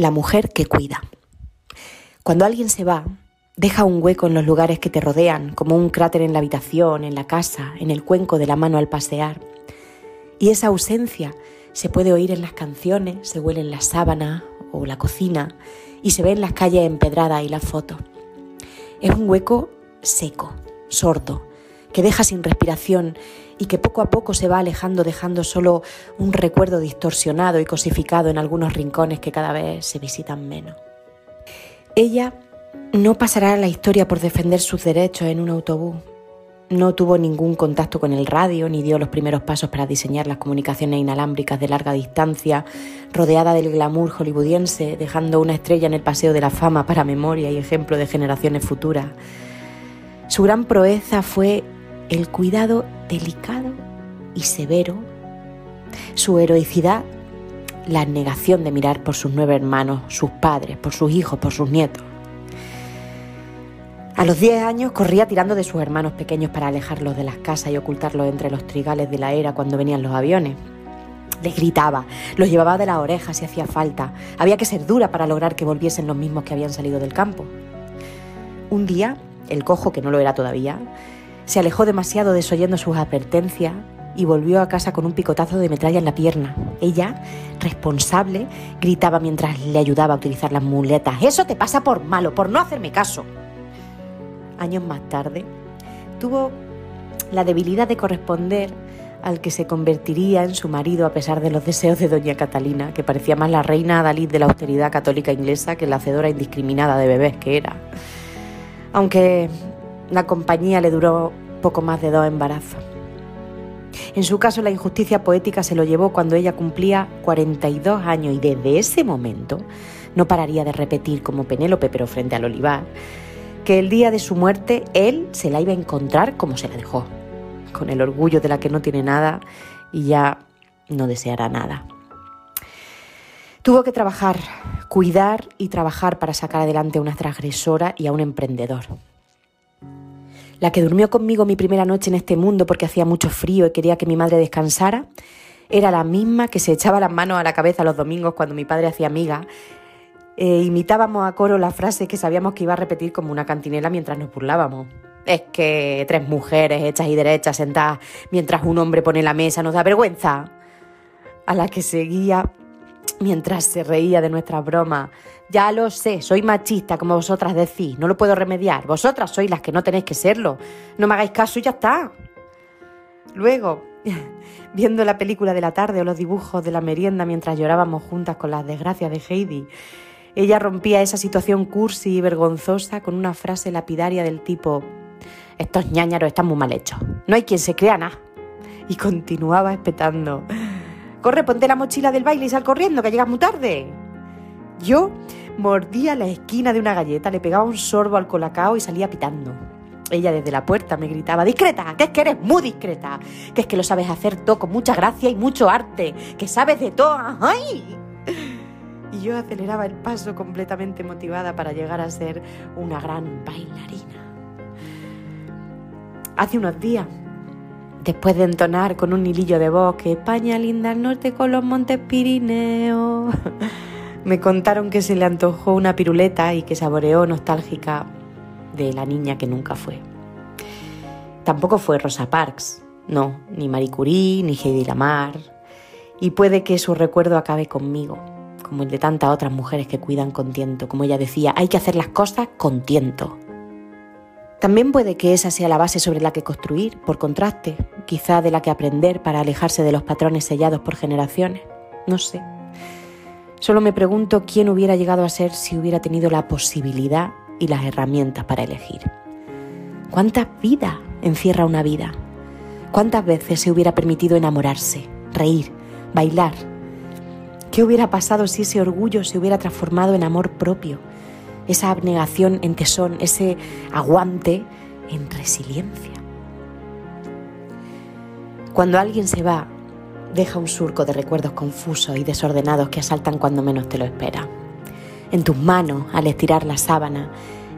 La mujer que cuida. Cuando alguien se va, deja un hueco en los lugares que te rodean, como un cráter en la habitación, en la casa, en el cuenco de la mano al pasear. Y esa ausencia se puede oír en las canciones, se huele en la sábana o la cocina y se ve en las calles empedradas y las fotos. Es un hueco seco, sordo, que deja sin respiración y que poco a poco se va alejando dejando solo un recuerdo distorsionado y cosificado en algunos rincones que cada vez se visitan menos. Ella no pasará a la historia por defender sus derechos en un autobús. No tuvo ningún contacto con el radio ni dio los primeros pasos para diseñar las comunicaciones inalámbricas de larga distancia, rodeada del glamour hollywoodiense, dejando una estrella en el Paseo de la Fama para memoria y ejemplo de generaciones futuras. Su gran proeza fue el cuidado delicado y severo, su heroicidad, la negación de mirar por sus nueve hermanos, sus padres, por sus hijos, por sus nietos. A los diez años corría tirando de sus hermanos pequeños para alejarlos de las casas y ocultarlos entre los trigales de la era cuando venían los aviones. Les gritaba, los llevaba de las orejas si hacía falta. Había que ser dura para lograr que volviesen los mismos que habían salido del campo. Un día, el cojo, que no lo era todavía, se alejó demasiado desoyendo sus advertencias y volvió a casa con un picotazo de metralla en la pierna. Ella, responsable, gritaba mientras le ayudaba a utilizar las muletas. Eso te pasa por malo, por no hacerme caso. Años más tarde, tuvo la debilidad de corresponder al que se convertiría en su marido a pesar de los deseos de doña Catalina, que parecía más la reina Adalid de la austeridad católica inglesa que la hacedora indiscriminada de bebés que era. Aunque la compañía le duró poco más de dos embarazos. En su caso, la injusticia poética se lo llevó cuando ella cumplía 42 años y desde ese momento no pararía de repetir como Penélope, pero frente al olivar, que el día de su muerte él se la iba a encontrar como se la dejó, con el orgullo de la que no tiene nada y ya no deseará nada. Tuvo que trabajar, cuidar y trabajar para sacar adelante a una transgresora y a un emprendedor. La que durmió conmigo mi primera noche en este mundo porque hacía mucho frío y quería que mi madre descansara, era la misma que se echaba las manos a la cabeza los domingos cuando mi padre hacía amiga. E imitábamos a coro la frase que sabíamos que iba a repetir como una cantinela mientras nos burlábamos. Es que tres mujeres hechas y derechas sentadas mientras un hombre pone la mesa nos da vergüenza. A la que seguía mientras se reía de nuestras bromas. Ya lo sé, soy machista, como vosotras decís, no lo puedo remediar. Vosotras sois las que no tenéis que serlo. No me hagáis caso y ya está. Luego, viendo la película de la tarde o los dibujos de la merienda mientras llorábamos juntas con las desgracias de Heidi, ella rompía esa situación cursi y vergonzosa con una frase lapidaria del tipo: Estos ñañaros están muy mal hechos. No hay quien se crea nada. Y continuaba espetando. Corre, ponte la mochila del baile y sal corriendo, que llegas muy tarde. Yo mordía la esquina de una galleta, le pegaba un sorbo al colacao y salía pitando. Ella desde la puerta me gritaba, discreta, que es que eres muy discreta, que es que lo sabes hacer todo con mucha gracia y mucho arte, que sabes de todo. Y yo aceleraba el paso completamente motivada para llegar a ser una gran bailarina. Hace unos días después de entonar con un hilillo de voz que España linda al norte con los montes Pirineos, me contaron que se le antojó una piruleta y que saboreó nostálgica de la niña que nunca fue. Tampoco fue Rosa Parks, no, ni Marie Curie, ni Heidi Lamar, y puede que su recuerdo acabe conmigo, como el de tantas otras mujeres que cuidan con tiento. Como ella decía, hay que hacer las cosas con tiento. También puede que esa sea la base sobre la que construir, por contraste, quizá de la que aprender para alejarse de los patrones sellados por generaciones. No sé. Solo me pregunto quién hubiera llegado a ser si hubiera tenido la posibilidad y las herramientas para elegir. ¿Cuántas vidas encierra una vida? ¿Cuántas veces se hubiera permitido enamorarse, reír, bailar? ¿Qué hubiera pasado si ese orgullo se hubiera transformado en amor propio? Esa abnegación en tesón, ese aguante en resiliencia. Cuando alguien se va, deja un surco de recuerdos confusos y desordenados que asaltan cuando menos te lo espera. En tus manos, al estirar la sábana,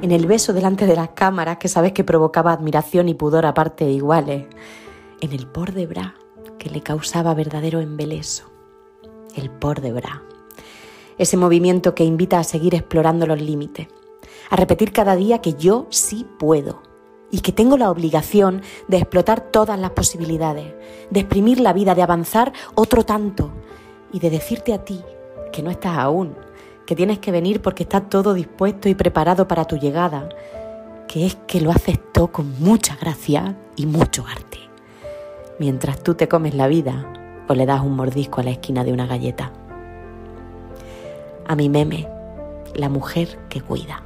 en el beso delante de las cámaras que sabes que provocaba admiración y pudor aparte de iguales, en el por de bra que le causaba verdadero embeleso. El por de bra ese movimiento que invita a seguir explorando los límites, a repetir cada día que yo sí puedo y que tengo la obligación de explotar todas las posibilidades, de exprimir la vida, de avanzar otro tanto y de decirte a ti que no estás aún, que tienes que venir porque está todo dispuesto y preparado para tu llegada, que es que lo todo con mucha gracia y mucho arte, mientras tú te comes la vida o le das un mordisco a la esquina de una galleta. A mi meme, la mujer que cuida.